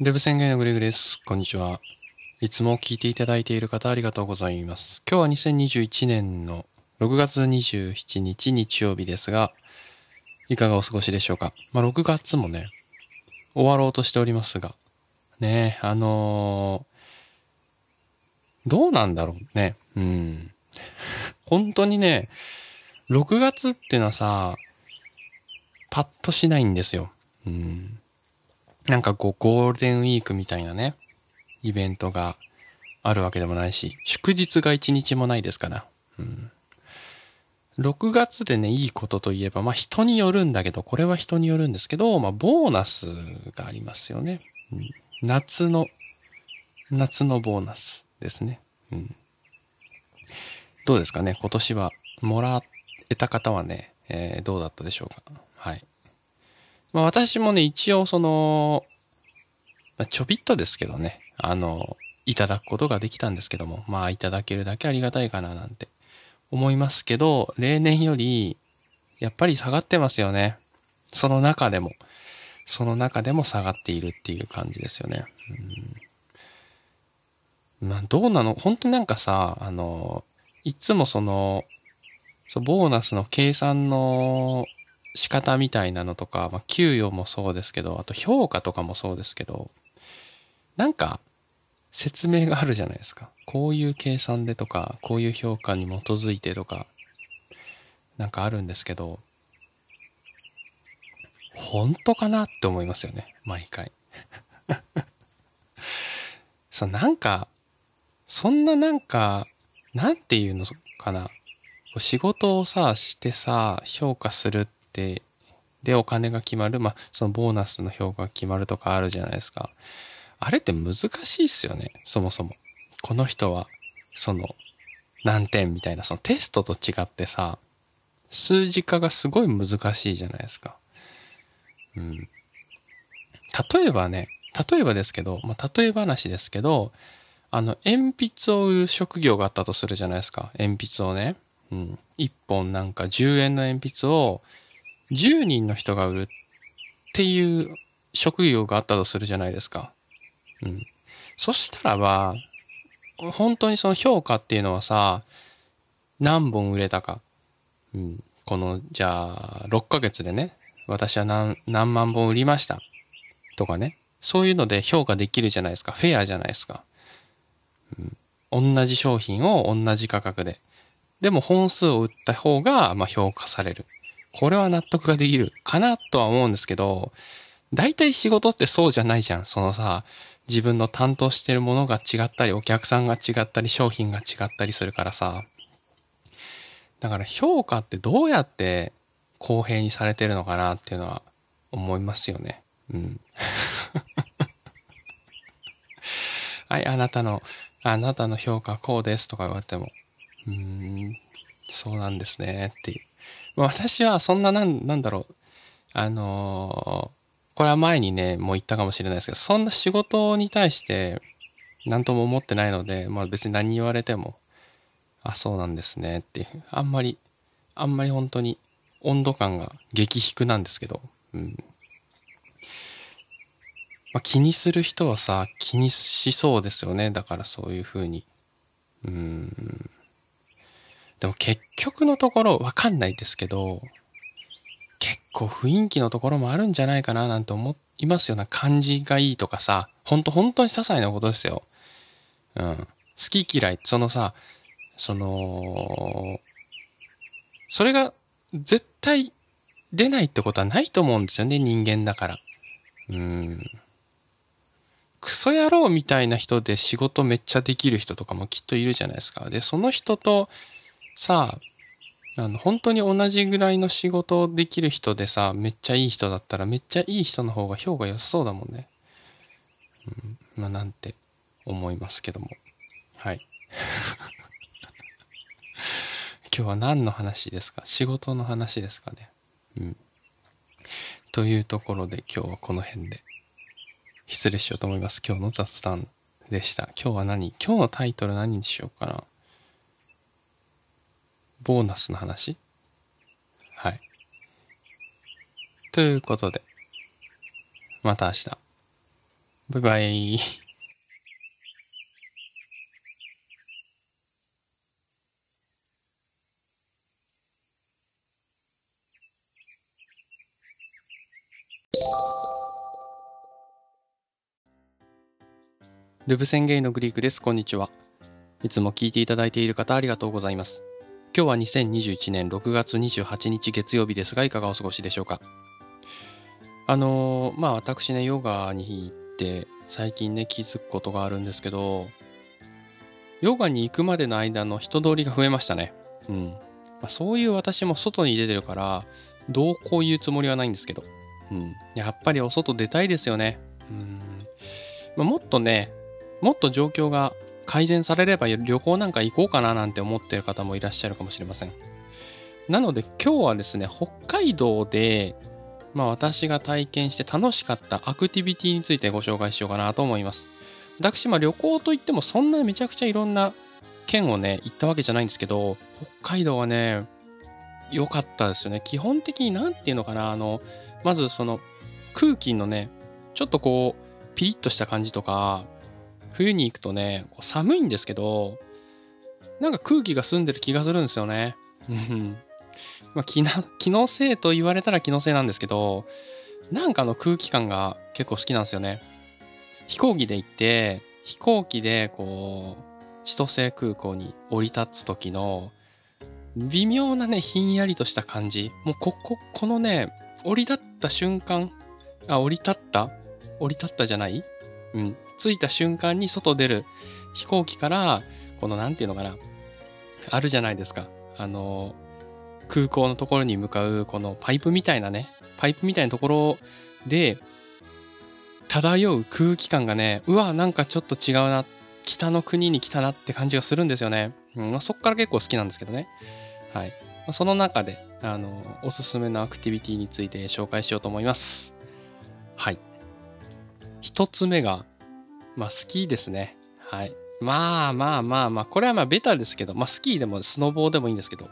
デブ宣言のグレグです。こんにちは。いつも聞いていただいている方ありがとうございます。今日は2021年の6月27日日曜日ですが、いかがお過ごしでしょうか？まあ、6月もね、終わろうとしておりますが、ねあのー、どうなんだろうね。うん。本当にね、6月ってのはさ、パッとしないんですよ。うん。なんかこう、ゴールデンウィークみたいなね、イベントがあるわけでもないし、祝日が一日もないですから。うん。6月でね、いいことといえば、まあ人によるんだけど、これは人によるんですけど、まあボーナスがありますよね。うん、夏の、夏のボーナスですね。うん。どうですかね？今年はもらえた方はね、えー、どうだったでしょうか？はい。まあ私もね、一応その、まあ、ちょびっとですけどね、あの、いただくことができたんですけども、まあいただけるだけありがたいかななんて思いますけど、例年よりやっぱり下がってますよね。その中でも、その中でも下がっているっていう感じですよね。うん、まあどうなの本当になんかさ、あの、いつもその、そボーナスの計算の仕方みたいなのとか、まあ、給与もそうですけど、あと評価とかもそうですけど、なんか説明があるじゃないですか。こういう計算でとか、こういう評価に基づいてとか、なんかあるんですけど、本当かなって思いますよね。毎回。そう、なんか、そんななんか、なんていうのかな。仕事をさ、してさ、評価するっ、で、お金が決まる、まあ、そのボーナスの評価が決まるとかあるじゃないですか。あれって難しいっすよね、そもそも。この人は、その、何点みたいな、そのテストと違ってさ、数字化がすごい難しいじゃないですか。うん。例えばね、例えばですけど、まあ、例え話ですけど、あの、鉛筆を売る職業があったとするじゃないですか。鉛筆をね。うん。1本なんか10円の鉛筆を10人の人が売るっていう職業があったとするじゃないですか。うん。そしたらば、本当にその評価っていうのはさ、何本売れたか。うん。この、じゃあ、6ヶ月でね、私は何、何万本売りました。とかね。そういうので評価できるじゃないですか。フェアじゃないですか。うん。同じ商品を同じ価格で。でも本数を売った方が、まあ、評価される。これは納得ができるかなとは思うんですけど、大体仕事ってそうじゃないじゃん。そのさ、自分の担当してるものが違ったり、お客さんが違ったり、商品が違ったりするからさ。だから評価ってどうやって公平にされてるのかなっていうのは思いますよね。うん。はい、あなたの、あなたの評価こうですとか言われても、うーん、そうなんですねっていう。私はそんななん、なんだろう。あのー、これは前にね、もう言ったかもしれないですけど、そんな仕事に対して、何とも思ってないので、まあ別に何言われても、あ、そうなんですねっていう。あんまり、あんまり本当に温度感が激低なんですけど、うん。まあ、気にする人はさ、気にしそうですよね。だからそういうふうに。うん。でも結局のところわかんないですけど、結構雰囲気のところもあるんじゃないかななんて思いますような感じがいいとかさ、ほんと本当に些細なことですよ。うん。好き嫌い、そのさ、その、それが絶対出ないってことはないと思うんですよね、人間だから。うん。クソ野郎みたいな人で仕事めっちゃできる人とかもきっといるじゃないですか。で、その人とさあ、あの、本当に同じぐらいの仕事できる人でさ、めっちゃいい人だったらめっちゃいい人の方が評価良さそうだもんね。うん、まあなんて思いますけども。はい。今日は何の話ですか？仕事の話ですかね。うん。というところで今日はこの辺で失礼しようと思います。今日の雑談でした。今日は何？今日のタイトル何にしようかな？ボーナスの話？はい。ということで、また明日。バイバイ。ルブ宣言のグリークです。こんにちは。いつも聞いていただいている方ありがとうございます。今日は2021年6月28日月曜日ですが、いかがお過ごしでしょうか？あのー、まあ私ね、ヨガに行って最近ね、気づくことがあるんですけど、ヨガに行くまでの間の人通りが増えましたね。うん。まあ、そういう私も外に出てるから、どうこう言うつもりはないんですけど、うん。やっぱりお外出たいですよね。うん。まあ、もっとね、もっと状況が改善されれば旅行なんか行こうかななんて思ってる方もいらっしゃるかもしれません。なので今日はですね、北海道で、まあ私が体験して楽しかったアクティビティについてご紹介しようかなと思います。私、まあ旅行といってもそんなめちゃくちゃいろんな県をね、行ったわけじゃないんですけど、北海道はね、良かったですよね。基本的に何て言うのかな、あの、まずその空気のね、ちょっとこう、ピリッとした感じとか、冬に行くとね、寒いんですけど、なんか空気が澄んでる気がするんですよね。まあ気な、気のせいと言われたら気のせいなんですけど、なんかの空気感が結構好きなんですよね。飛行機で行って、飛行機でこう、千歳空港に降り立つ時の、微妙なね、ひんやりとした感じ。もうここ、このね、降り立った瞬間、あ、降り立った？降り立ったじゃない？うん。着いた瞬間に外出る飛行機から、この何て言うのかな、あるじゃないですか。あの、空港のところに向かう、このパイプみたいなね、パイプみたいなところで、漂う空気感がね、うわ、なんかちょっと違うな、北の国に来たなって感じがするんですよね。うんまあ、そっから結構好きなんですけどね。はい。まあ、その中で、あの、おすすめのアクティビティについて紹介しようと思います。はい。一つ目が、まあ、スキーですね。はい。まあまあまあまあ、これはまあベタですけど、まあスキーでもスノボーでもいいんですけど、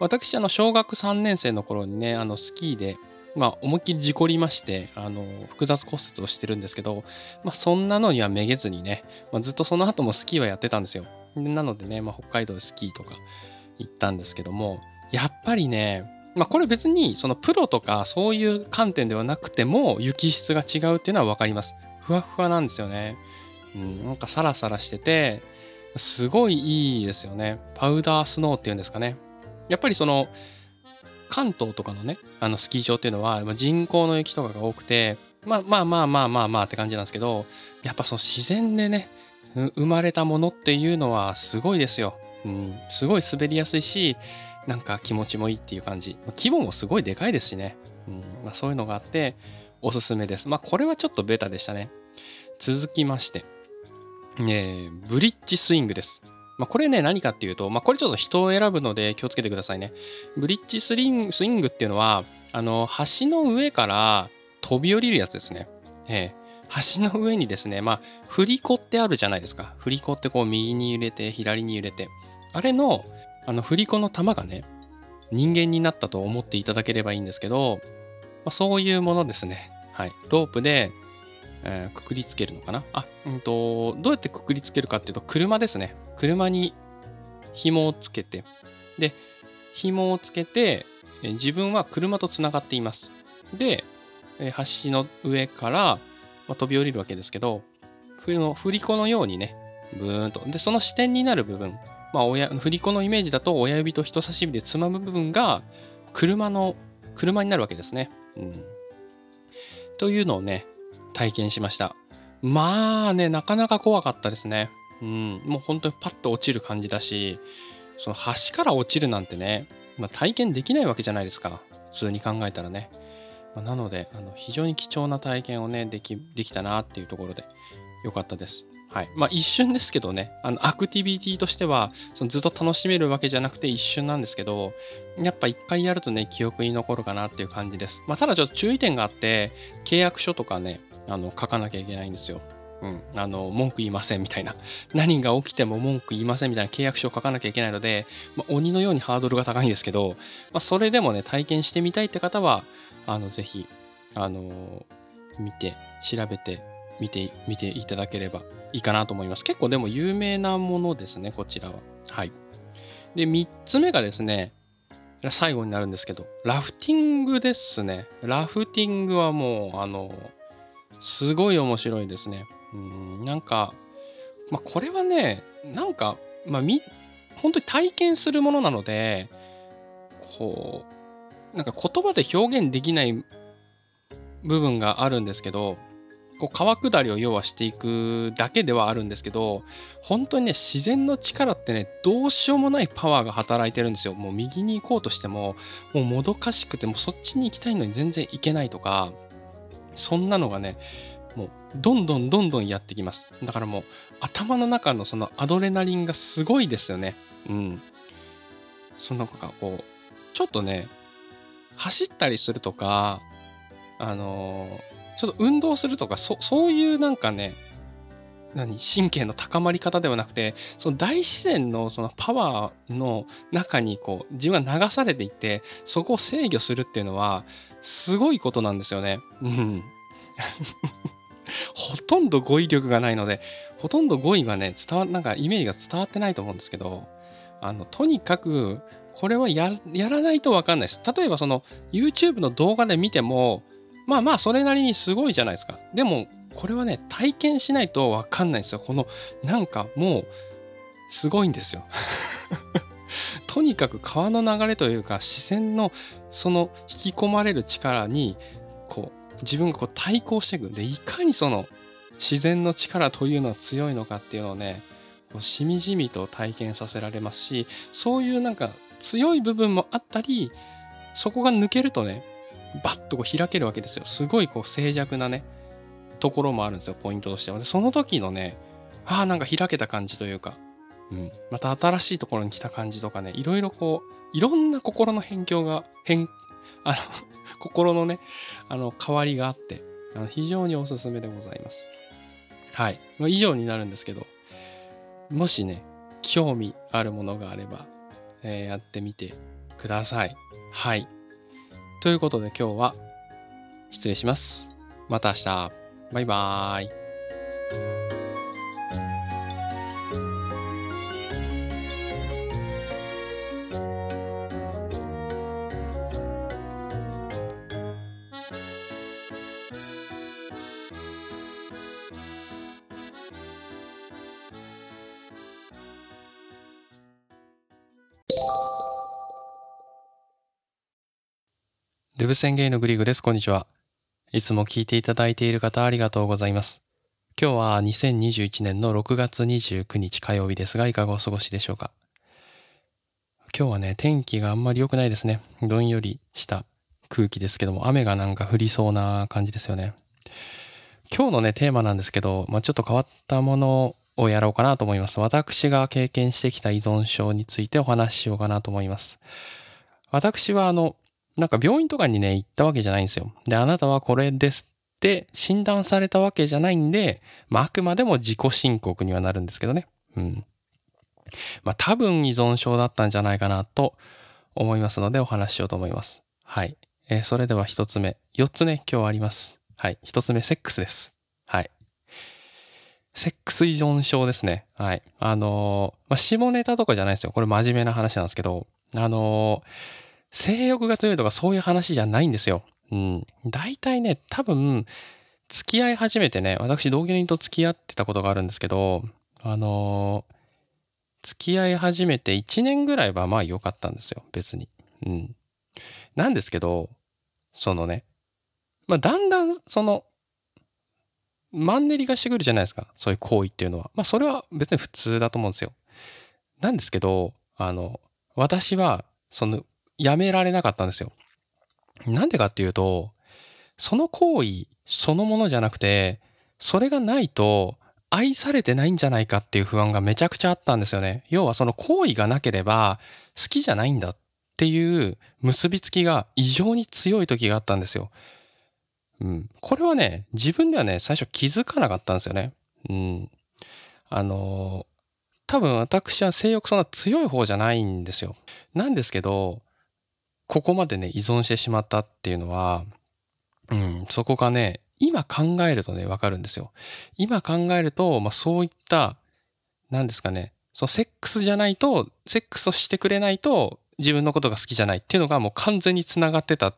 私、あの、小学3年生の頃にね、あの、スキーで、まあ、思いっきり事故りまして、あの、複雑骨折をしてるんですけど、まあ、そんなのにはめげずにね、まあ、ずっとその後もスキーはやってたんですよ。なのでね、まあ、北海道でスキーとか行ったんですけども、やっぱりね、まあ、これ別にそのプロとかそういう観点ではなくても雪質が違うっていうのは分かります。ふわふわなんですよね。うん、なんかサラサラしてて、すごいいいですよね。パウダースノーっていうんですかね。やっぱりその、関東とかのね、あのスキー場っていうのは人工の雪とかが多くて、まあまあまあまあまあまあって感じなんですけど、やっぱその自然でね、生まれたものっていうのはすごいですよ。うん、すごい滑りやすいし、なんか気持ちもいいっていう感じ。規模もすごいでかいですしね。うんまあ、そういうのがあって、おすすめです。まあこれはちょっとベタでしたね。続きまして、えー、ブリッジスイングです。まあ、これね、何かっていうと、まあ、これちょっと人を選ぶので気をつけてくださいね。ブリッジスリンスイングっていうのは、あの、橋の上から飛び降りるやつですね。えー、橋の上にですね、まあ、振り子ってあるじゃないですか。振り子ってこう右に揺れて、左に揺れて。あれの、あの、振り子の玉がね、人間になったと思っていただければいいんですけど、まあ、そういうものですね。はい。ロープでえー、くくりつけるのかな？あ、うんと、どうやってくくりつけるかっていうと、車ですね。車に紐をつけて、で、紐をつけて、自分は車とつながっています。で、橋の上から、まあ、飛び降りるわけですけど、振り子のようにね、ブーンと。で、その視点になる部分、まあ、親振り子のイメージだと親指と人差し指でつまむ部分が車の車になるわけですね。うん、というのをね体験しました。まあね、なかなか怖かったですね。うん、もう本当にパッと落ちる感じだし、その橋から落ちるなんてね、まあ、体験できないわけじゃないですか。普通に考えたらね。まあ、なので、あの非常に貴重な体験をね、でき、できたなっていうところで、よかったです。はい。まあ一瞬ですけどね、あのアクティビティとしては、そのずっと楽しめるわけじゃなくて一瞬なんですけど、やっぱ一回やるとね、記憶に残るかなっていう感じです。まあただちょっと注意点があって、契約書とかね、あの書かなきゃいけないんですよ。うん、あの文句言いませんみたいな 何が起きても文句言いませんみたいな契約書を書かなきゃいけないので、まあ、鬼のようにハードルが高いんですけど、まあ、それでもね体験してみたいって方はあのぜひあの見て調べて見て、見ていただければいいかなと思います。結構でも有名なものですね、こちらは。はい。で、3つ目がですね、最後になるんですけど、ラフティングですね。ラフティングはもう、あの、すごい面白いですね。うん、なんか、まあ、これはね、なんか、まあ、み、本当に体験するものなので、こう、なんか言葉で表現できない部分があるんですけど、こう川下りを要はしていくだけではあるんですけど本当にね自然の力ってねどうしようもないパワーが働いてるんですよもう右に行こうとしてももうもどかしくてもそっちに行きたいのに全然行けないとかそんなのがねもうどんどんどんどんやってきます。だからもう頭の中のそのアドレナリンがすごいですよね。うん。そのかこうちょっとね走ったりするとかあのーちょっと運動するとか、そそういうなんかね、何神経の高まり方ではなくてその大自然のそのパワーの中にこう自分が流されていってそこを制御するっていうのはすごいことなんですよね。うん、ほとんど語彙力がないのでほとんど語彙がね伝わなんかイメージが伝わってないと思うんですけどあのとにかくこれはやらないと分かんないです。例えばその YouTube の動画で見てもまあまあそれなりにすごいじゃないですか。でもこれはね体験しないと分かんないんですよ。このなんかもうすごいんですよ。とにかく川の流れというか視線のその引き込まれる力にこう自分がこう対抗していくんでいかにその自然の力というのは強いのかっていうのをねこうしみじみと体験させられますしそういうなんか強い部分もあったりそこが抜けるとねバッとこう開けるわけですよ。すごいこう静寂なね、ところもあるんですよ、ポイントとしては。で、その時のね、ああ、なんか開けた感じというか、うん、また新しいところに来た感じとかね、いろいろこう、いろんな心の辺境が、変、あの心のね、あの、変わりがあって、あの非常におすすめでございます。はい。まあ、以上になるんですけど、もしね、興味あるものがあれば、えー、やってみてください。はい。ということで今日は失礼します。また明日。バイバーイ。デブ宣言のグリグです。こんにちは。いつも聞いていただいている方ありがとうございます。今日は2021年の6月29日火曜日ですが、いかがお過ごしでしょうか？今日はね、天気があんまり良くないですね。どんよりした空気ですけども、雨がなんか降りそうな感じですよね。今日のね、テーマなんですけど、まあ、ちょっと変わったものをやろうかなと思います。私が経験してきた依存症についてお話ししようかなと思います。私はあの、なんか病院とかにね、行ったわけじゃないんですよ。で、あなたはこれですって診断されたわけじゃないんで、まあ、あくまでも自己申告にはなるんですけどね。うん。まあ、多分依存症だったんじゃないかなと思いますのでお話ししようと思います。はい。えー、それでは一つ目。四つね、今日あります。はい。一つ目、セックスです。はい。セックス依存症ですね。はい。あのー、まあ、下ネタとかじゃないですよ。これ真面目な話なんですけど、あのー性欲が強いとかそういう話じゃないんですよ。うん。大体ね、多分、付き合い始めてね、私同居人と付き合ってたことがあるんですけど、あのー、付き合い始めて1年ぐらいはまあ良かったんですよ、別に。うん。なんですけど、そのね、まあだんだんその、マンネリがしてくるじゃないですか、そういう行為っていうのは。まあそれは別に普通だと思うんですよ。なんですけど、あの、私は、その、やめられなかったんですよ。なんでかっていうと、その行為そのものじゃなくて、それがないと愛されてないんじゃないかっていう不安がめちゃくちゃあったんですよね。要はその行為がなければ好きじゃないんだっていう結びつきが異常に強い時があったんですよ。うん。これはね、自分ではね、最初気づかなかったんですよね。うん。あの多分私は性欲そんな強い方じゃないんですよ。なんですけど、ここまでね、依存してしまったっていうのは、うん、そこがね、今考えるとね、わかるんですよ。今考えると、まあそういった、何ですかね、そう、セックスじゃないと、セックスをしてくれないと自分のことが好きじゃないっていうのがもう完全に繋がってた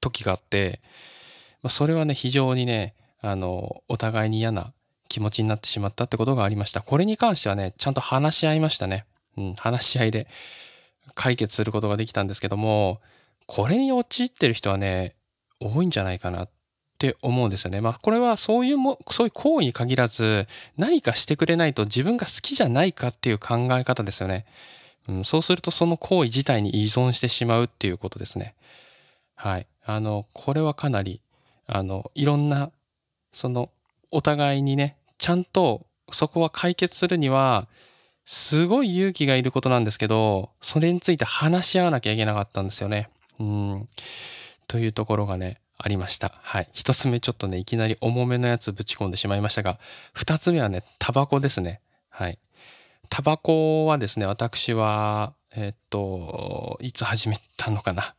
時があって、まあそれはね、非常にね、あの、お互いに嫌な気持ちになってしまったってことがありました。これに関してはね、ちゃんと話し合いましたね。うん、話し合いで解決することができたんですけども、これに陥ってる人はね、多いんじゃないかなって思うんですよね。まあこれはそういうも、そういう行為に限らず、何かしてくれないと自分が好きじゃないかっていう考え方ですよね。うん、そうするとその行為自体に依存してしまうっていうことですね。はい。あの、これはかなり、あの、いろんな、その、お互いにね、ちゃんとそこは解決するには、すごい勇気がいることなんですけど、それについて話し合わなきゃいけなかったんですよね。うん。というところがね、ありました。はい。一つ目ちょっとね、いきなり重めのやつぶち込んでしまいましたが、二つ目はね、タバコですね。はい。タバコはですね、私は、えっと、いつ始めたのかな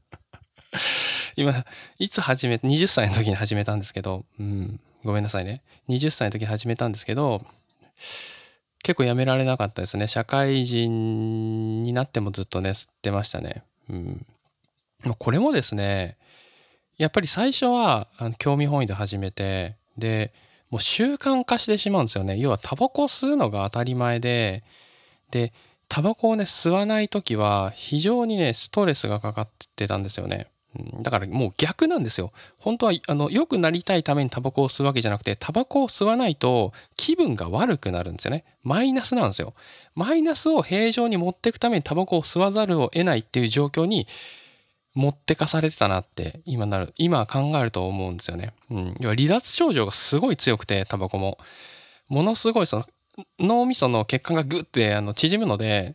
今、いつ始め、20歳の時に始めたんですけど、うん、ごめんなさいね。20歳の時に始めたんですけど、結構やめられなかったですね。社会人になってもずっとね、吸ってましたね。うん。これもですね、やっぱり最初は興味本位で始めて、で、もう習慣化してしまうんですよね。要はタバコを吸うのが当たり前で、で、タバコをね、吸わない時は非常にね、ストレスがかかってたんですよね。だからもう逆なんですよ。本当は、あの、良くなりたいためにタバコを吸うわけじゃなくて、タバコを吸わないと気分が悪くなるんですよね。マイナスなんですよ。マイナスを平常に持っていくためにタバコを吸わざるを得ないっていう状況に持ってかされてたなって今なる、今考えると思うんですよね。うん。要は離脱症状がすごい強くて、タバコも。ものすごいその脳みその血管がグッてあの縮むので、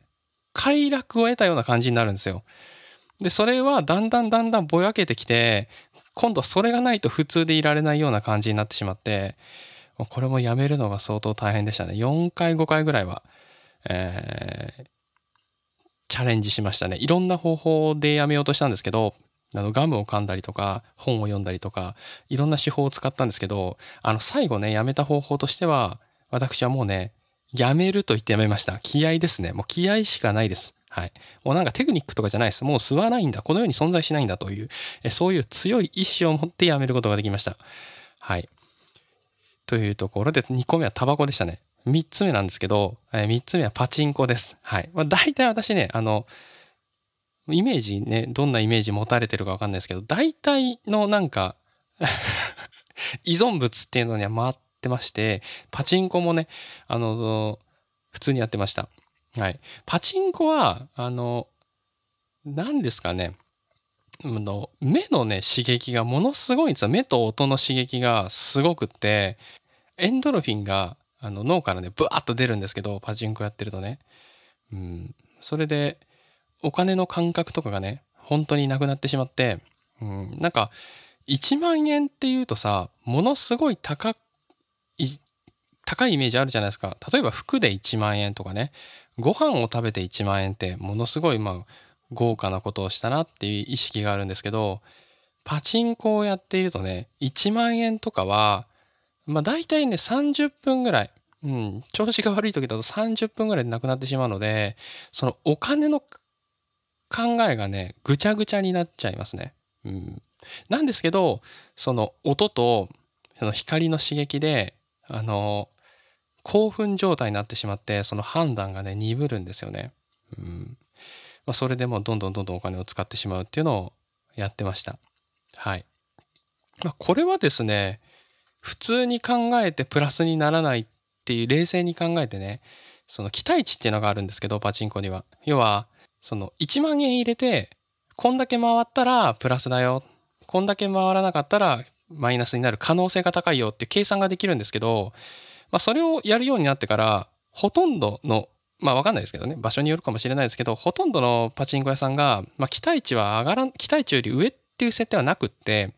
快楽を得たような感じになるんですよ。で、それはだんだんだんだんぼやけてきて、今度それがないと普通でいられないような感じになってしまって、これもやめるのが相当大変でしたね。4回5回ぐらいは、えー、チャレンジしましたね。いろんな方法でやめようとしたんですけど、あの、ガムを噛んだりとか、本を読んだりとか、いろんな手法を使ったんですけど、あの、最後ね、やめた方法としては、私はもうね、やめると言ってやめました。気合ですね。もう気合しかないです。はい。もうなんかテクニックとかじゃないです。もう吸わないんだ。この世に存在しないんだという、えそういう強い意志を持ってやめることができました。はい。というところで、2個目はタバコでしたね。3つ目なんですけど、え3つ目はパチンコです。はい。まあ、大体私ね、あの、イメージね、どんなイメージ持たれてるかわかんないですけど、大体のなんか 依存物っていうのには回ってまして、パチンコもね、あの、普通にやってました。はい。パチンコは、あの、何ですかね。の目のね、刺激がものすごいんですよ。目と音の刺激がすごくって、エンドロフィンがあの脳からね、ブワーッと出るんですけど、パチンコやってるとね。うん。それで、お金の感覚とかがね、本当になくなってしまって、うん、なんか、1万円っていうとさ、ものすごい高い、高いイメージあるじゃないですか。例えば服で1万円とかね。ご飯を食べて1万円ってものすごいまあ豪華なことをしたなっていう意識があるんですけど、パチンコをやっているとね、1万円とかは、まあ大体ね30分ぐらい、うん、調子が悪い時だと30分ぐらいでなくなってしまうので、そのお金の考えがね、ぐちゃぐちゃになっちゃいますね。うん。なんですけど、その音とその光の刺激で、あの、興奮状態になってしまって、その判断がね、鈍るんですよね。うん。まあ、それでもうどんどんどんどんお金を使ってしまうっていうのをやってました。はい。まあ、これはですね、普通に考えてプラスにならないっていう冷静に考えてね、その期待値っていうのがあるんですけど、パチンコには。要は、その1万円入れて、こんだけ回ったらプラスだよ。こんだけ回らなかったらマイナスになる可能性が高いよって計算ができるんですけど、まあ、それをやるようになってから、ほとんどの、まあわかんないですけどね、場所によるかもしれないですけど、ほとんどのパチンコ屋さんが、まあ期待値は上がらん、期待値より上っていう設定はなくって、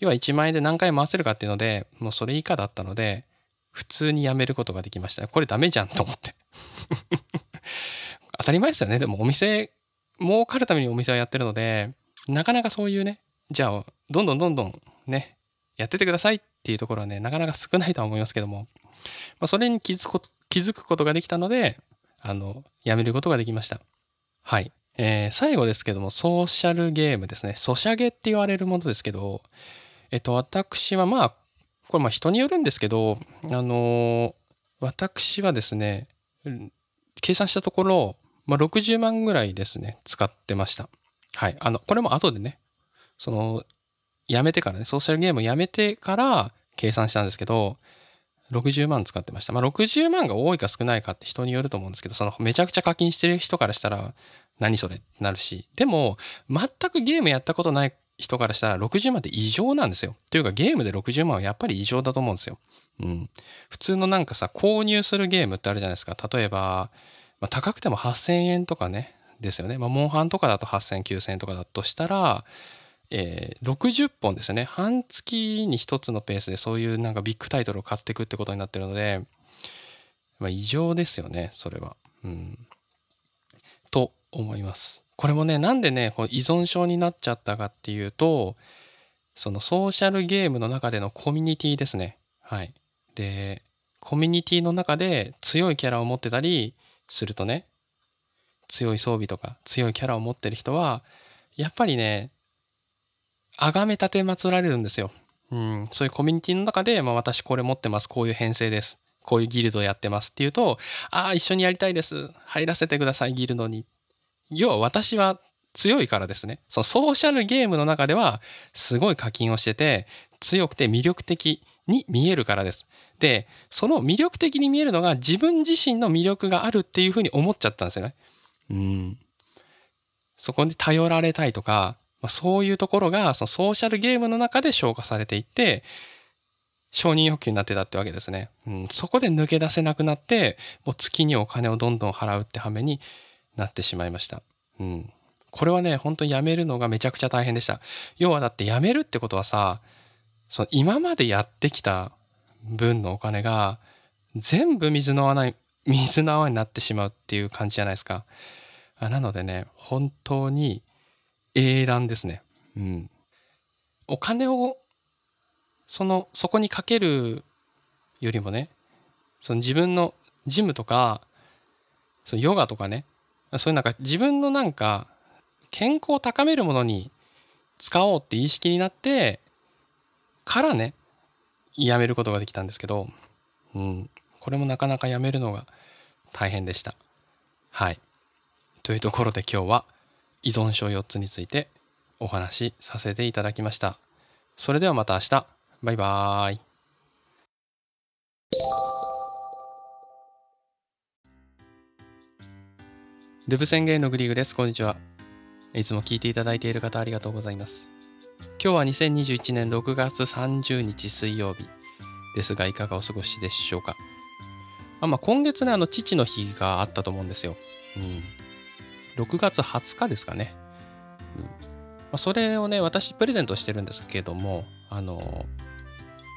要は1万円で何回回せるかっていうので、もうそれ以下だったので、普通にやめることができました。これダメじゃんと思って。当たり前ですよね。でもお店、儲かるためにお店はやってるので、なかなかそういうね、じゃあ、どんどんどんどんね、やっててくださいっていうところはね、なかなか少ないとは思いますけども、まあ、それに気づくこと、気づくことができたので、あの、やめることができました。はい。えー、最後ですけども、ソーシャルゲームですね。ソシャゲって言われるものですけど、えっと、私はまあ、これまあ人によるんですけど、あのー、私はですね、計算したところ、まあ、60万ぐらいですね、使ってました。はい。あの、これも後でね、その、やめてからね、ソーシャルゲームやめてから計算したんですけど、60万使ってました。まあ、60万が多いか少ないかって人によると思うんですけど、そのめちゃくちゃ課金してる人からしたら、何それってなるし、でも、全くゲームやったことない人からしたら60万って異常なんですよ。というかゲームで60万はやっぱり異常だと思うんですよ。うん。普通のなんかさ、購入するゲームってあるじゃないですか。例えば、まあ、高くても8000円とかね、ですよね。まあ、モンハンとかだと8000、9000円とかだとしたら、えー、60本ですよね。半月に1つのペースでそういうなんかビッグタイトルを買っていくってことになってるので、まあ、異常ですよね、それは。うん。と思います。これもね、なんでね、こ依存症になっちゃったかっていうと、そのソーシャルゲームの中でのコミュニティですね。はい。で、コミュニティの中で強いキャラを持ってたりするとね、強い装備とか強いキャラを持ってる人は、やっぱりね、崇め立て祀られるんですよ。うん、そういうコミュニティの中で、まあ私これ持ってます、こういう編成です。こういうギルドやってますっていうと、ああ、一緒にやりたいです。入らせてください、ギルドに。要は私は強いからですね。そのソーシャルゲームの中ではすごい課金をしてて強くて魅力的に見えるからです。で、その魅力的に見えるのが自分自身の魅力があるっていうふうに思っちゃったんですよね。うん。そこに頼られたいとか、まあ、そういうところがそのソーシャルゲームの中で消化されていって、承認欲求になってたってわけですね。うん、そこで抜け出せなくなって、もう月にお金をどんどん払うって羽目になってしまいました。うん。これはね、本当にやめるのがめちゃくちゃ大変でした。要はだってやめるってことはさ、その今までやってきた分のお金が全部水の穴に、水の泡になってしまうっていう感じじゃないですか。なのでね、本当に英断ですね。うん。お金を、その、そこにかけるよりもね、その自分のジムとか、そのヨガとかね、そういうなんか自分のなんか健康を高めるものに使おうって意識になってからねやめることができたんですけど、うん、これもなかなかやめるのが大変でした。はい。というところで今日は依存症4つについてお話しさせていただきました。それではまた明日。バイバーイ。デブ宣言のグリーグです。こんにちは。いつも聞いていただいている方ありがとうございます。今日は2021年6月30日水曜日ですが、いかがお過ごしでしょうか？あまあ、今月ね、あの、父の日があったと思うんですよ。うん。6月20日ですかね。うんまあ、それをね、私プレゼントしてるんですけども、あの、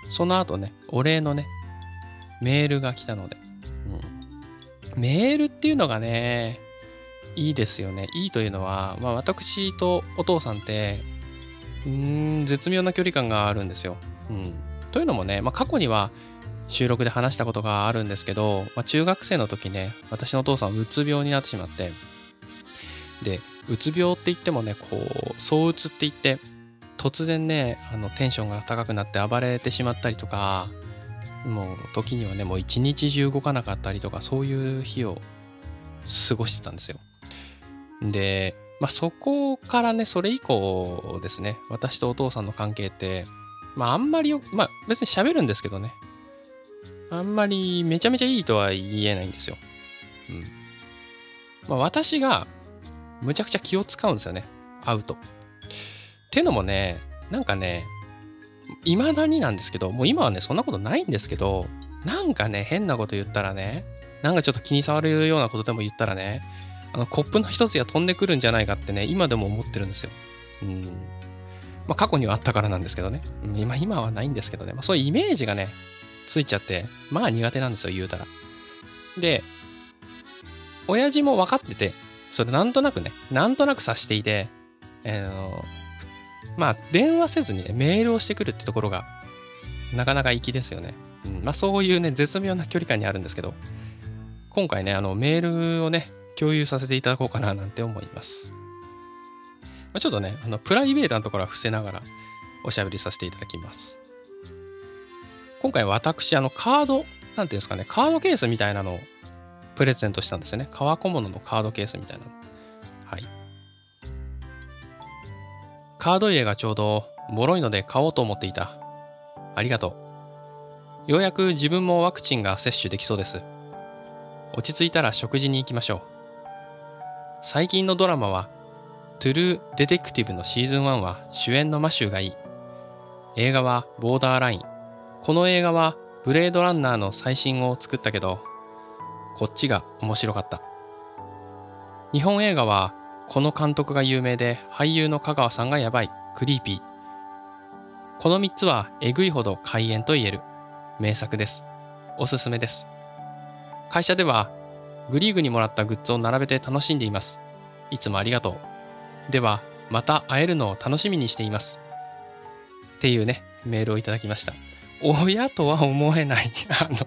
その後ね、お礼のね、メールが来たので、うん、メールっていうのがね、いいですよね。いいというのは、まあ、私とお父さんって、うーん、絶妙な距離感があるんですよ。うん。というのもね、まあ、過去には収録で話したことがあるんですけど、まあ、中学生の時ね、私のお父さんうつ病になってしまって、で、うつ病って言ってもね、こう、躁うつって言って、突然ね、あの、テンションが高くなって暴れてしまったりとか、もう時にはね、もう一日中動かなかったりとか、そういう日を過ごしてたんですよ。で、まあ、そこからね、それ以降ですね、私とお父さんの関係って、まあ、あんまりよ、まあ、別に喋るんですけどね、あんまりめちゃめちゃいいとは言えないんですよ。うん。まあ、私がむちゃくちゃ気を使うんですよね、会うと。ってのもね、なんかね、未だになんですけど、もう今はね、そんなことないんですけど、なんかね、変なこと言ったらね、なんかちょっと気に障るようなことでも言ったらね、あのコップの一つや飛んでくるんじゃないかってね、今でも思ってるんですよ。うん。まあ過去にはあったからなんですけどね。今、今はないんですけどね。まあそういうイメージがね、ついちゃって、まあ苦手なんですよ、言うたら。で、親父も分かってて、それなんとなくね、なんとなく察していて、えー、まあ電話せずにね、メールをしてくるってところがなかなか粋ですよね。うん、まあそういうね、絶妙な距離感にあるんですけど、今回ね、あのメールをね、共有させていただこうかななんて思います。まあ、ちょっとね、あのプライベートなところは伏せながらおしゃべりさせていただきます。今回私、あのカード、なんていうんですかね、カードケースみたいなのをプレゼントしたんですよね。革小物のカードケースみたいな。はい。カード入れがちょうど脆いので買おうと思っていた。ありがとう。ようやく自分もワクチンが接種できそうです。落ち着いたら食事に行きましょう。最近のドラマは、 True Detective のシーズン1は主演のマシューがいい。映画はボーダーライン。この映画はブレードランナーの最新を作ったけど、こっちが面白かった。日本映画はこの監督が有名で俳優の香川さんがやばい、クリーピー。この3つはえぐいほど怪演と言える。名作です。おすすめです。会社ではグリーグにもらったグッズを並べて楽しんでいます。いつもありがとう。では、また会えるのを楽しみにしています。っていうね、メールをいただきました。親とは思えない、あの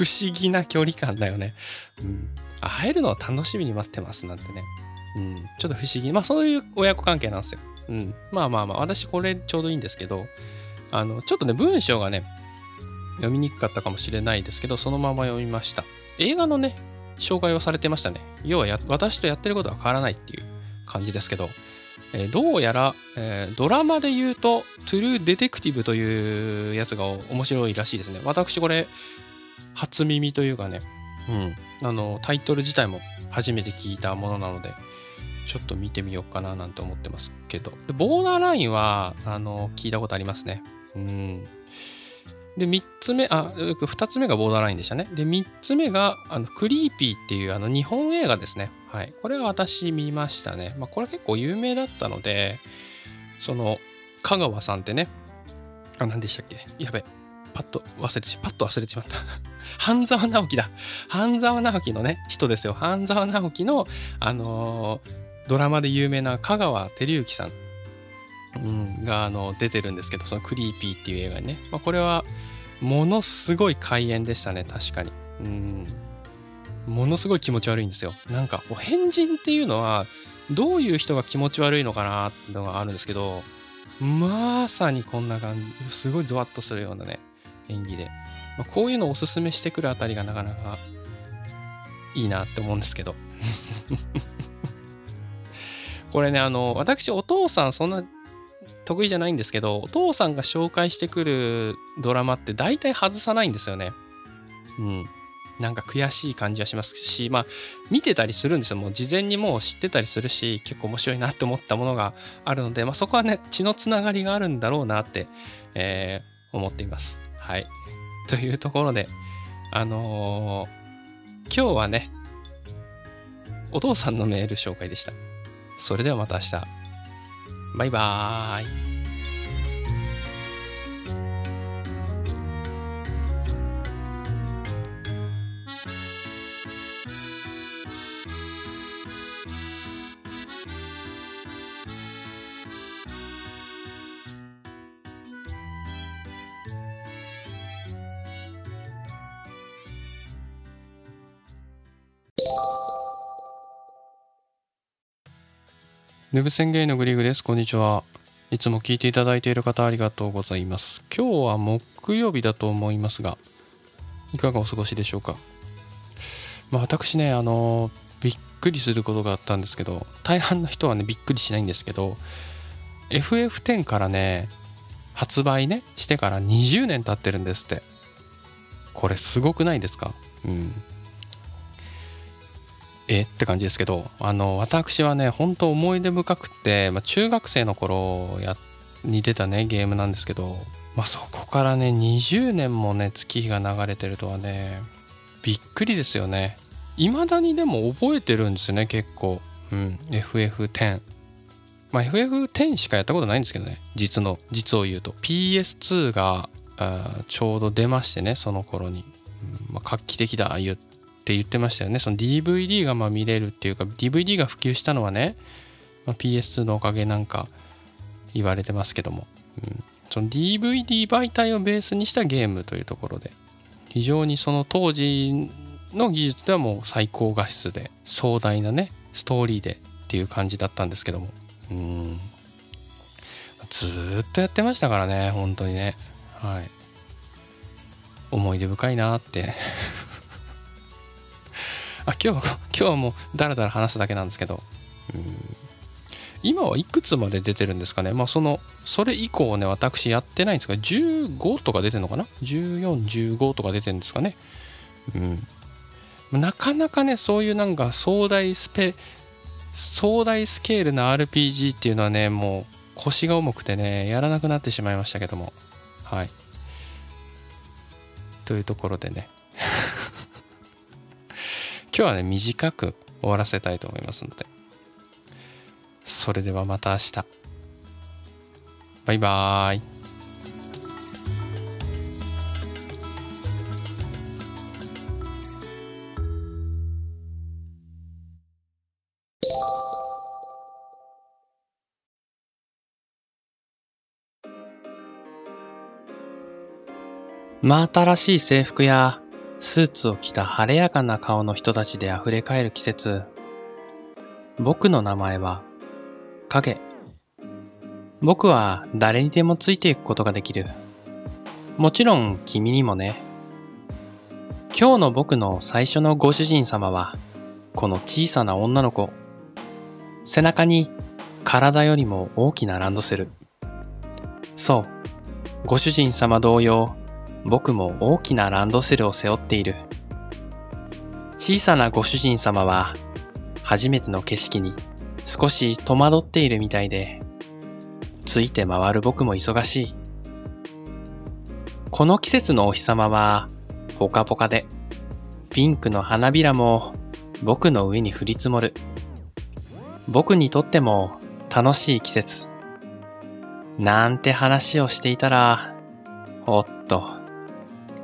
不思議な距離感だよね。うん。会えるのを楽しみに待ってますなんてね。うん。ちょっと不思議。まあそういう親子関係なんですよ。うん。まあまあまあ、私これちょうどいいんですけど、あの、ちょっとね、文章がね、読みにくかったかもしれないですけど、そのまま読みました。映画のね、紹介をされてましたね。要は私とやってることは変わらないっていう感じですけど、えー、どうやら、えー、ドラマで言うと、トゥルーデテクティブというやつが面白いらしいですね。私これ、初耳というかね、うん、あの、タイトル自体も初めて聞いたものなので、ちょっと見てみようかななんて思ってますけど。ボーダーラインは、あの、聞いたことありますね。うん。で、3つ目、あ、2つ目がボーダーラインでしたね。で、3つ目が、あの、クリーピーっていうあの日本映画ですね。はい。これは私見ましたね。まあ、これ結構有名だったので、その、香川さんってね、あ、何でしたっけ？やべ。パッと忘れてし、パッと忘れてしまった。半沢直樹だ。半沢直樹のね、人ですよ。半沢直樹の、あのー、ドラマで有名な香川照之さん、うん、が、あの、出てるんですけど、そのクリーピーっていう映画にね。まあ、これは、ものすごい開演でしたね、確かに。うん。ものすごい気持ち悪いんですよ。なんか、お変人っていうのは、どういう人が気持ち悪いのかなっていうのがあるんですけど、まさにこんな感じ、すごいゾワッとするようなね、演技で。まあ、こういうのをおすすめしてくるあたりがなかなかいいなって思うんですけど。これね、あの、私、お父さんそんな得意じゃないんですけど、お父さんが紹介してくるドラマって大体外さないんですよね。うん。なんか悔しい感じはしますし、まあ、見てたりするんですよ。もう事前にもう知ってたりするし、結構面白いなって思ったものがあるので、まあ、そこはね、血のつながりがあるんだろうなって、えー、思っています。はい。というところで、あのー、今日はね、お父さんのメール紹介でした。それではまた明日。バイバーイ。ヌブ宣言のグリーグです。こんにちは。いつも聞いていただいている方ありがとうございます。今日は木曜日だと思いますが、いかがお過ごしでしょうか？まあ私ね、あの、びっくりすることがあったんですけど、大半の人はね、びっくりしないんですけど、FF10 からね、発売ね、してから20年経ってるんですって。これすごくないですか？うん。えって感じですけどあの私はね本当思い出深くて、まあ、中学生の頃やに出たねゲームなんですけど、まあ、そこからね20年もね月日が流れてるとはねびっくりですよね。未だにでも覚えてるんですよね結構。うん FF10 まあ FF10 しかやったことないんですけどね実の実を言うと。PS2 がちょうど出ましてねその頃に、うんまあ、画期的だ言ってって言ってましたよね。その DVD がまあ見れるっていうか、DVD が普及したのはね、まあ、PS2 のおかげなんか言われてますけども。うん、その DVD 媒体をベースにしたゲームというところで非常にその当時の技術ではもう最高画質で壮大なねストーリーでっていう感じだったんですけども。うん。ずっとやってましたからね本当にね。はい。思い出深いなって。あ今日 今日はもうダラダラ話すだけなんですけど。うん。今はいくつまで出てるんですかね？まあそのそれ以降ね私やってないんですが15とか出てるのかな？1415とか出てるんですかね？うん。なかなかねそういうなんか壮大スペ壮大スケールな RPG っていうのはねもう腰が重くてねやらなくなってしまいましたけども。はい。というところでね。今日はね短く終わらせたいと思いますので。それではまた明日。バイバーイ。真新しい制服やスーツを着た晴れやかな顔の人たちで溢れ返る季節。僕の名前は影。僕は誰にでもついていくことができる。もちろん君にもね。今日の僕の最初のご主人様は、この小さな女の子。背中に体よりも大きなランドセル。そう、ご主人様同様、僕も大きなランドセルを背負っている。小さなご主人様は、初めての景色に少し戸惑っているみたいで、ついて回る僕も忙しい。この季節のお日様は、ポカポカで、ピンクの花びらも僕の上に降り積もる。僕にとっても楽しい季節。なんて話をしていたら、おっと、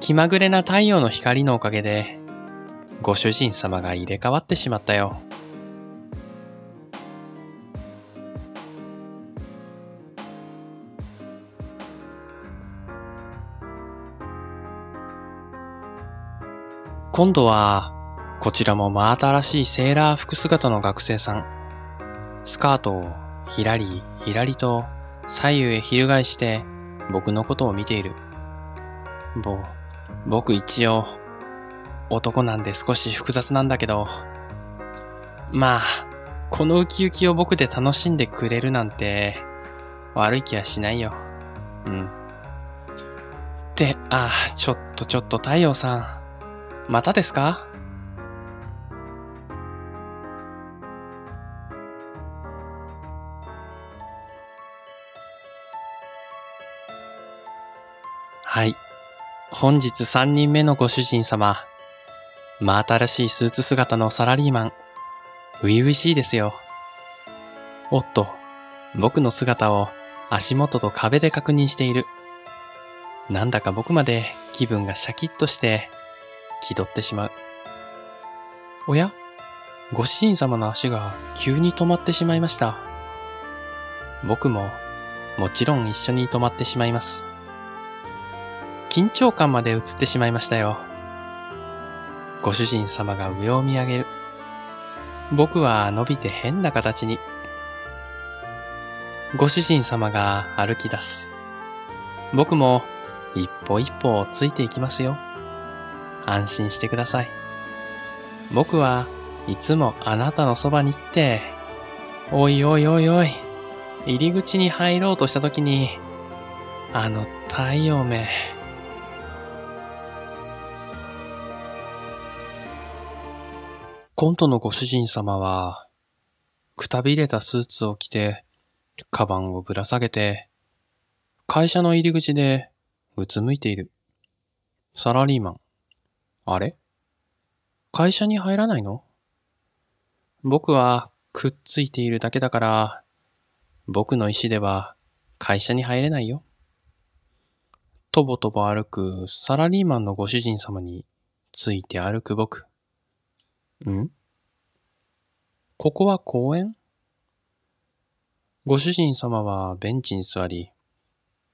気まぐれな太陽の光のおかげで、ご主人様が入れ替わってしまったよ。今度は、こちらも真新しいセーラー服姿の学生さん。スカートをひらりひらりと左右へ翻して僕のことを見ている。ぼ、僕一応男なんで少し複雑なんだけど、まあ、このウキウキを僕で楽しんでくれるなんて悪い気はしないよ。うん。って、ああ、ちょっとちょっと太陽さん。またですか？はい。本日3人目のご主人様。真新しいスーツ姿のサラリーマン。初々しいですよ。おっと、僕の姿を足元と壁で確認している。なんだか僕まで気分がシャキッとして気取ってしまう。おや？ご主人様の足が急に止まってしまいました。僕ももちろん一緒に止まってしまいます。緊張感まで移ってしまいましたよ。ご主人様が上を見上げる。僕は伸びて変な形に。ご主人様が歩き出す。僕も一歩一歩ついていきますよ。安心してください。僕はいつもあなたのそばに行って、おいおいおいおい、入り口に入ろうとした時に、あの太陽目。コントのご主人様は、くたびれたスーツを着て、カバンをぶら下げて、会社の入り口でうつむいている。サラリーマン。あれ？会社に入らないの？僕はくっついているだけだから、僕の意思では会社に入れないよ。とぼとぼ歩くサラリーマンのご主人様について歩く僕。ん？ここは公園？ご主人様はベンチに座り、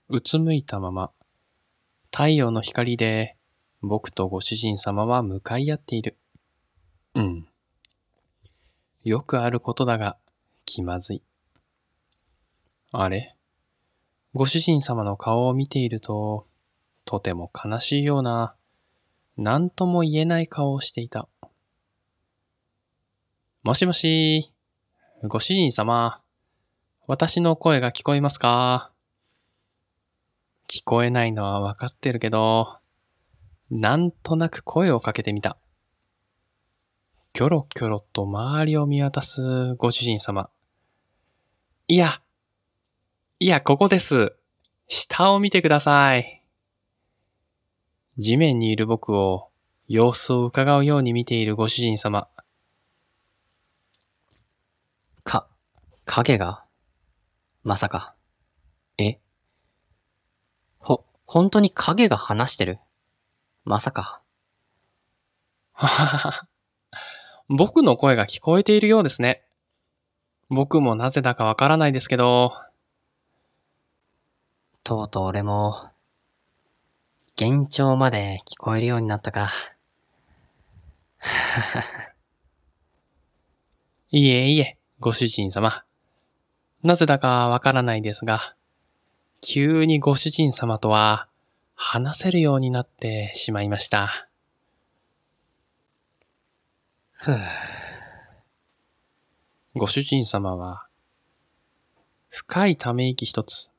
うつむいたまま、太陽の光で僕とご主人様は向かい合っている。うん。よくあることだが、気まずい。あれ？ご主人様の顔を見ていると、とても悲しいような、何とも言えない顔をしていた。もしもし、ご主人様、私の声が聞こえますか？聞こえないのはわかってるけど、なんとなく声をかけてみた。キョロキョロと周りを見渡すご主人様。いや、いや、ここです。下を見てください。地面にいる僕を様子を伺うように見ているご主人様。か、影がまさか。え？ほ、本当に影が話してる？まさか。ははは。僕の声が聞こえているようですね。僕もなぜだかわからないですけど。とうとう俺も、幻聴まで聞こえるようになったか。いえいえ、ご主人様。なぜだかわからないですが、急にご主人様とは話せるようになってしまいました。ふぅ。ご主人様は、深いため息一つ。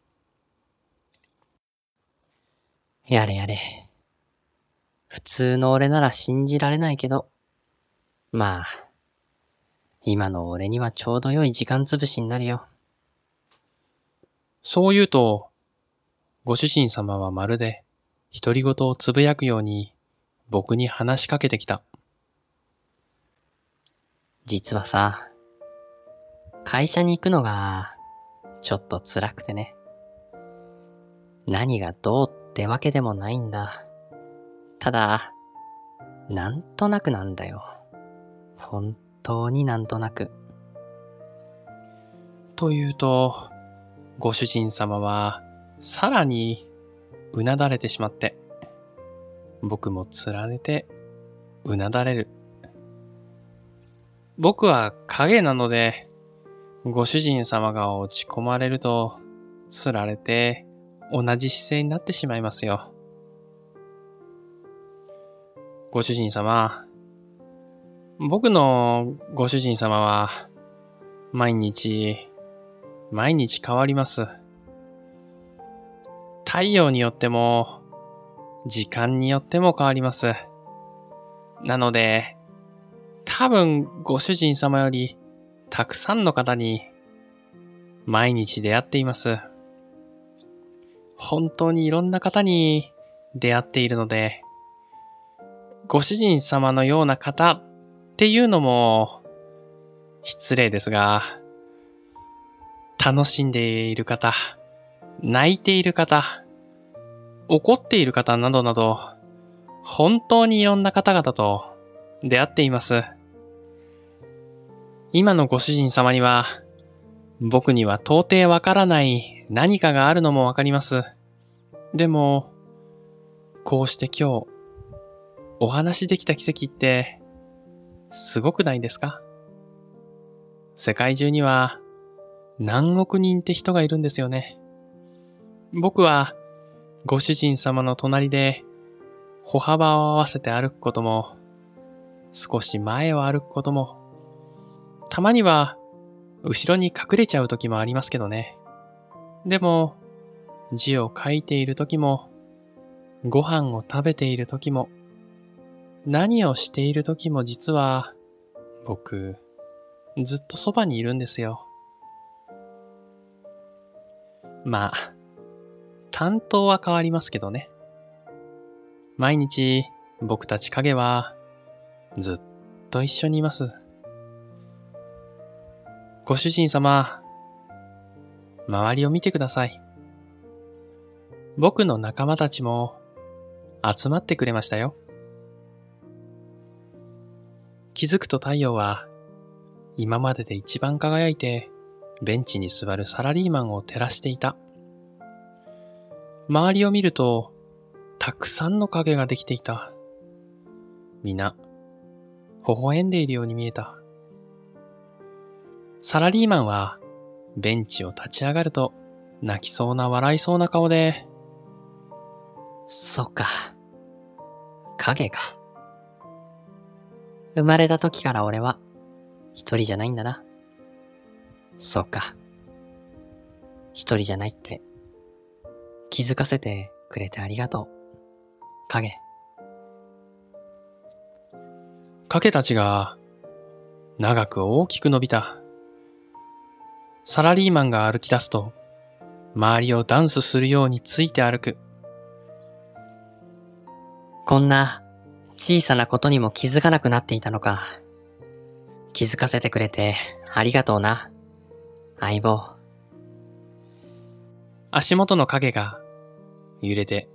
やれやれ。普通の俺なら信じられないけど、まあ、今の俺にはちょうど良い時間つぶしになるよ。そう言うと、ご主人様はまるで独り言をつぶやくように僕に話しかけてきた。実はさ、会社に行くのがちょっと辛くてね。何がどうってわけでもないんだ。ただ、なんとなくなんだよ。本当になんとなく。というと、ご主人様はさらにうなだれてしまって、僕もつられてうなだれる。僕は影なので、ご主人様が落ち込まれると、つられて同じ姿勢になってしまいますよ。ご主人様、僕のご主人様は、毎日、毎日変わります。太陽によっても、時間によっても変わります。なので、多分ご主人様よりたくさんの方に毎日出会っています。本当にいろんな方に出会っているので、ご主人様のような方っていうのも失礼ですが、楽しんでいる方、泣いている方、怒っている方などなど、本当にいろんな方々と出会っています。今のご主人様には、僕には到底わからない何かがあるのもわかります。でも、こうして今日、お話できた奇跡って、すごくないですか？世界中には何億人って人がいるんですよね。僕はご主人様の隣で歩幅を合わせて歩くことも、少し前を歩くことも、たまには後ろに隠れちゃう時もありますけどね。でも、字を書いている時も、ご飯を食べている時も、何をしている時も実は、僕、ずっとそばにいるんですよ。まあ、担当は変わりますけどね。毎日僕たち影はずっと一緒にいます。ご主人様、周りを見てください。僕の仲間たちも集まってくれましたよ。気づくと太陽は今までで一番輝いてベンチに座るサラリーマンを照らしていた。周りを見ると、たくさんの影ができていた。みんな、微笑んでいるように見えた。サラリーマンは、ベンチを立ち上がると、泣きそうな笑いそうな顔で、そっか。影か。生まれた時から俺は、一人じゃないんだな。そっか。一人じゃないって、気づかせてくれてありがとう。影。影たちが、長く大きく伸びた。サラリーマンが歩き出すと、周りをダンスするようについて歩く。こんな小さなことにも気づかなくなっていたのか。気づかせてくれてありがとうな。相棒。足元の影が揺れて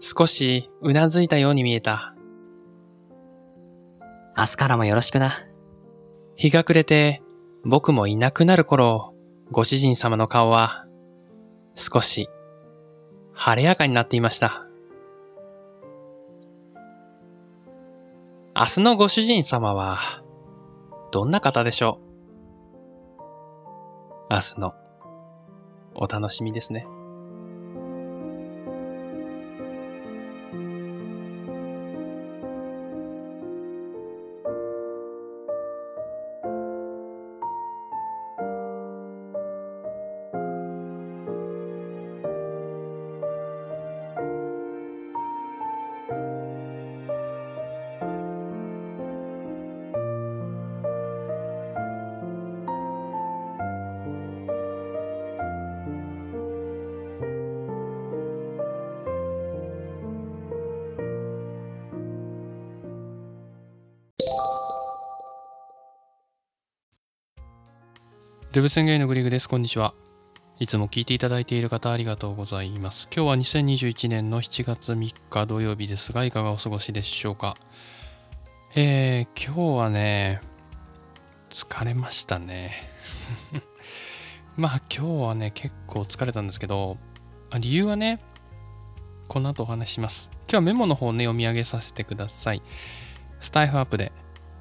少しうなずいたように見えた。明日からもよろしくな。日が暮れて僕もいなくなる頃、ご主人様の顔は少し晴れやかになっていました。明日のご主人様はどんな方でしょう？明日のお楽しみですね。デブ宣言のグリグです。こんにちは。いつも聞いていただいている方ありがとうございます。今日は2021年の7月3日土曜日ですが、いかがお過ごしでしょうか？えー、今日はね、疲れましたね。まあ今日はね、結構疲れたんですけど、理由はね、この後お話しします。今日はメモの方ね、読み上げさせてください。スタイフアップで、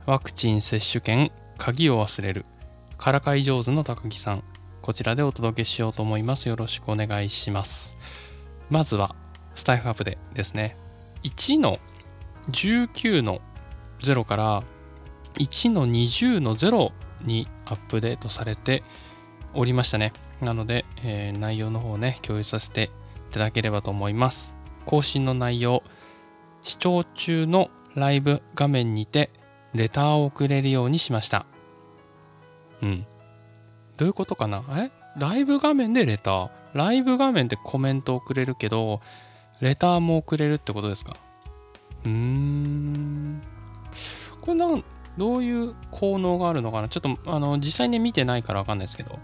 ワクチン接種券、鍵を忘れる。からかい上手の高木さん。こちらでお届けしようと思います。よろしくお願いします。まずは、スタイフアップでですね。1の19の0から1の20の0にアップデートされておりましたね。なので、えー内容の方ね、共有させていただければと思います。更新の内容、視聴中のライブ画面にてレターを送れるようにしました。うん。どういうことかな？え？ライブ画面でレター。ライブ画面でコメント送れるけど、レターも送れるってことですか？うーん。これなん、どういう効能があるのかな？ちょっと、あの、実際に見てないからわかんないですけど、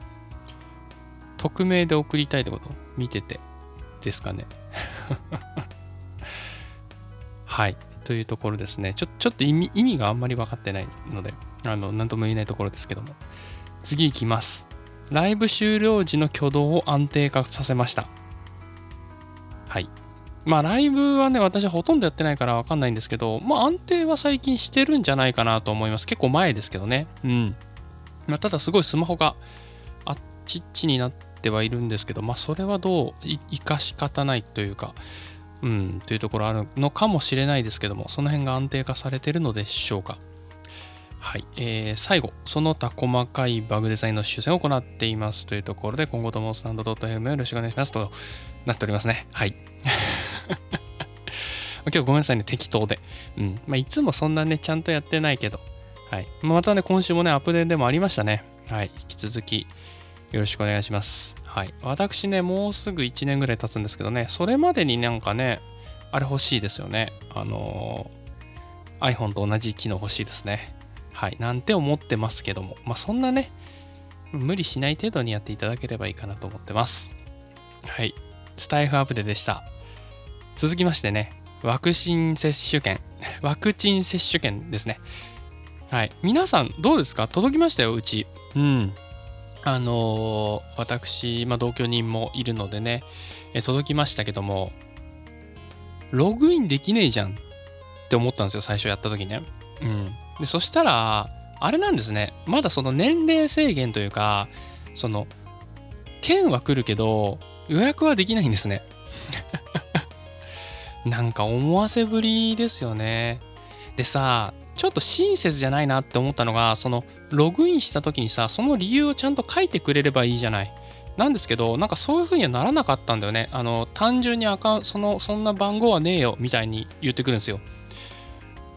匿名で送りたいってこと？見てて。ですかね。はい。というところですね。ちょ、ちょっと意味、意味があんまり分かってないので、あの、なんとも言えないところですけども。次いきます。ライブ終了時の挙動を安定化させました。はい。まあ、ライブはね、私はほとんどやってないからわかんないんですけど、まあ、安定は最近してるんじゃないかなと思います。結構前ですけどね。うん。まあ、ただすごいスマホがあっちっちになってはいるんですけど、まあ、それはどう生かし方ないというか、うん、というところあるのかもしれないですけども、その辺が安定化されてるのでしょうか。はい、えー最後、その他細かいバグデザインの修正を行っていますというところで、今後ともスタンド .fm よろしくお願いしますとなっておりますね。はい。今日ごめんなさいね、適当で。うん。まあ、いつもそんなね、ちゃんとやってないけど。はい。ままたね、今週もね、アップデートでもありましたね。はい。引き続き、よろしくお願いします。はい。私ね、もうすぐ1年ぐらい経つんですけどね、それまでになんかね、あれ欲しいですよね。あのー iPhone と同じ機能欲しいですね。はい。なんて思ってますけども。まあ、そんなね、無理しない程度にやっていただければいいかなと思ってます。はい。スタイフアップデでした。続きましてね、ワクチン接種券。ワクチン接種券ですね。はい。皆さん、どうですか？届きましたよ、うち。うん。あのー私、まあ、同居人もいるのでね、え届きましたけども、ログインできねえじゃんって思ったんですよ、最初やった時ね。うん。で、そしたら、あれなんですね。まだその年齢制限というか、その、券は来るけど、予約はできないんですね。なんか思わせぶりですよね。でさ、ちょっと親切じゃないなって思ったのが、そのログインした時にさ、その理由をちゃんと書いてくれればいいじゃない。なんですけど、なんかそういう風にはならなかったんだよね。あの、単純にアカウンその、そんな番号はねえよ、みたいに言ってくるんですよ。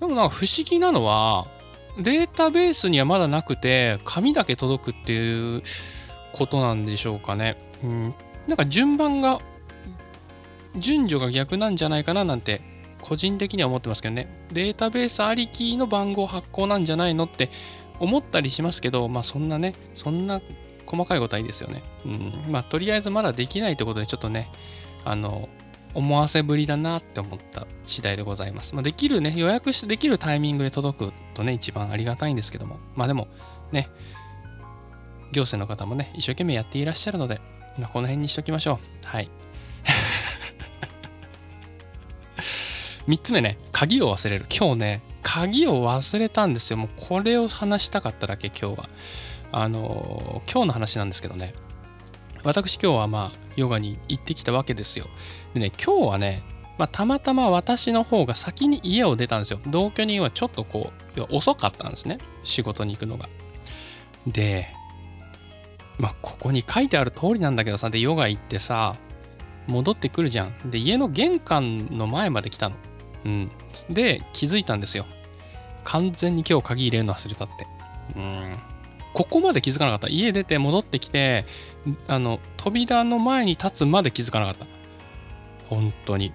でもなんか不思議なのは、データベースにはまだなくて、紙だけ届くっていうことなんでしょうかね。うん。なんか順番が、順序が逆なんじゃないかななんて、個人的には思ってますけどね。データベースありきの番号発行なんじゃないのって思ったりしますけど、まあそんなね、そんな細かいことはいいですよね。うん。まあとりあえずまだできないってことでちょっとね、あの、思わせぶりだなって思った次第でございます。まあ、できるね、予約してできるタイミングで届くとね、一番ありがたいんですけども、まあでもね、行政の方もね、一生懸命やっていらっしゃるので、まあ、この辺にしときましょう。はい。3つ目ね、鍵を忘れる。今日ね、鍵を忘れたんですよ。もうこれを話したかっただけ今日は。あのー、今日の話なんですけどね。私今日はまあヨガに行ってきたわけですよ。でね、今日はね、まあ、たまたま私の方が先に家を出たんですよ。同居人はちょっとこう、遅かったんですね。仕事に行くのが。で、まあ、ここに書いてある通りなんだけどさ、で、ヨガ行ってさ、戻ってくるじゃん。で、家の玄関の前まで来たの。うん。で、気づいたんですよ。完全に今日鍵入れるの忘れたって。うん。ここまで気づかなかった。家出て戻ってきて、あの、扉の前に立つまで気づかなかった。本当に。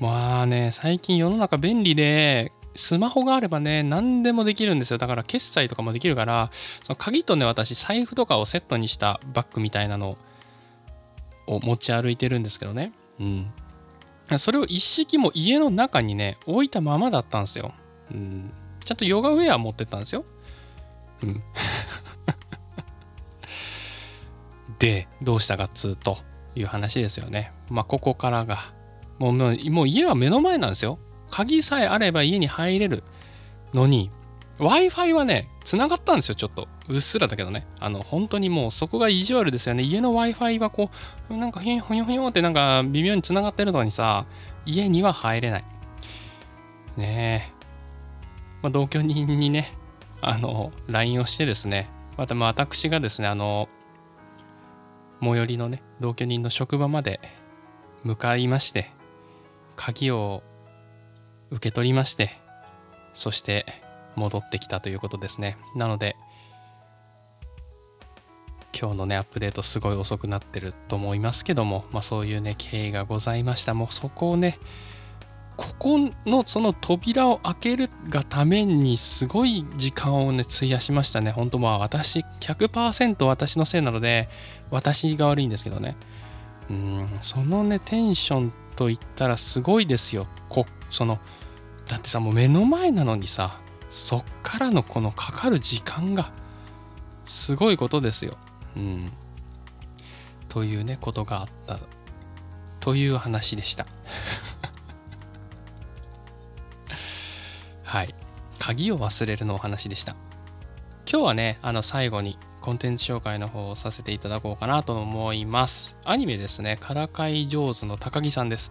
まあね、最近世の中便利で、スマホがあればね、何でもできるんですよ。だから決済とかもできるから、その鍵とね、私、財布とかをセットにしたバッグみたいなのを持ち歩いてるんですけどね。うん。それを一式も家の中にね、置いたままだったんですよ。うん。ちゃんとヨガウェア持ってったんですよ。で、どうしたかっつうという話ですよね。まあ、ここからが、もう、もう家は目の前なんですよ。鍵さえあれば家に入れるのに、Wi-Fi はね、繋がったんですよ、ちょっと。うっすらだけどね。あの、本当にもうそこが意地悪ですよね。家の Wi-Fi はこう、なんかひょにょひょってなんか微妙に繋がってるのにさ、家には入れない。ねえ。まあ、同居人にね、あの、LINE をしてですね、またま私がですね、あの、最寄りのね、同居人の職場まで向かいまして、鍵を受け取りまして、そして戻ってきたということですね。なので、今日のね、アップデートすごい遅くなってると思いますけども、まあそういうね、経緯がございました。もうそこをね、ここのその扉を開けるがためにすごい時間をね費やしましたね。本当まあ私100%私のせいなので私が悪いんですけどね。うんそのねテンションと言ったらすごいですよ。こそのだってさもう目の前なのにさそっからのこのかかる時間がすごいことですよ。うん。というねことがあったという話でした。はい。鍵を忘れるのお話でした。今日はね、あの最後にコンテンツ紹介の方をさせていただこうかなと思います。アニメですね、からかい上手の高木さんです。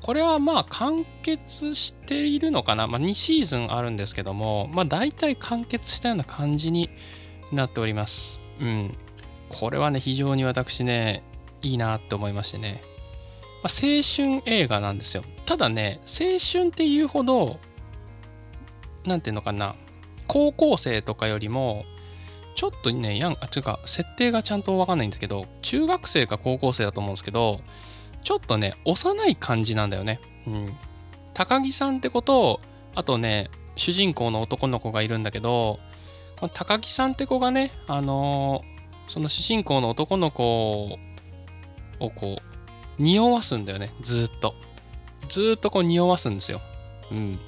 これはまあ完結しているのかな、まあ、2シーズンあるんですけども、まあ大体完結したような感じになっております。うん。これはね、非常に私ね、いいなって思いましてね。まあ、青春映画なんですよ。ただね、青春っていうほどなんていうのかな、高校生とかよりも、ちょっとね、やん、あ、というか、設定がちゃんとわかんないんですけど、中学生か高校生だと思うんですけど、ちょっとね、幼い感じなんだよね。うん。高木さんってこと、あとね、主人公の男の子がいるんだけど、この高木さんって子がね、あのー、その主人公の男の子をこう、匂わすんだよね、ずっと。ずっとこう匂わすんですよ。うん。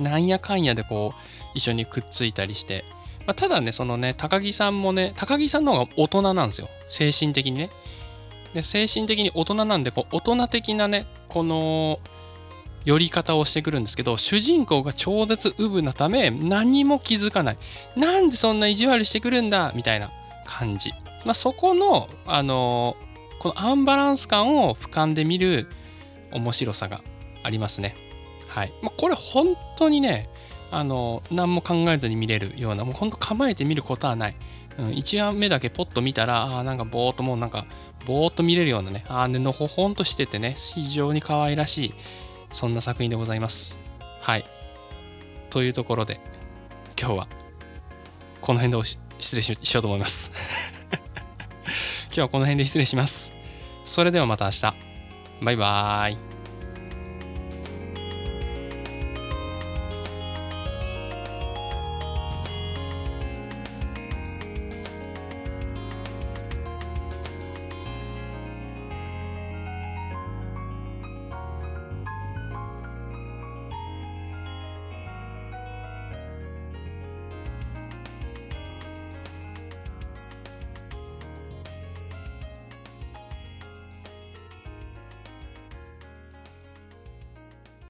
なんやかんやでこう一緒にくっついたりして、まあ、ただねそのね高木さんもね高木さんの方が大人なんですよ。精神的にね。で精神的に大人なんでこう大人的なねこの寄り方をしてくるんですけど主人公が超絶ウブなため何も気づかない。なんでそんな意地悪してくるんだ？みたいな感じ、まあ、そこのあのこのアンバランス感を俯瞰で見る面白さがありますね。はい、まあ、これ本当にねあの何も考えずに見れるようなもうほんと構えて見ることはない、うん、1話目だけポッと見たらあなんかぼーっともうなんかぼーっと見れるようなねあのほほんとしててね非常に可愛らしいそんな作品でございます。はい。というところで今日はこの辺で失礼しようと思います。今日はこの辺で失礼します。それではまた明日。バイバーイ。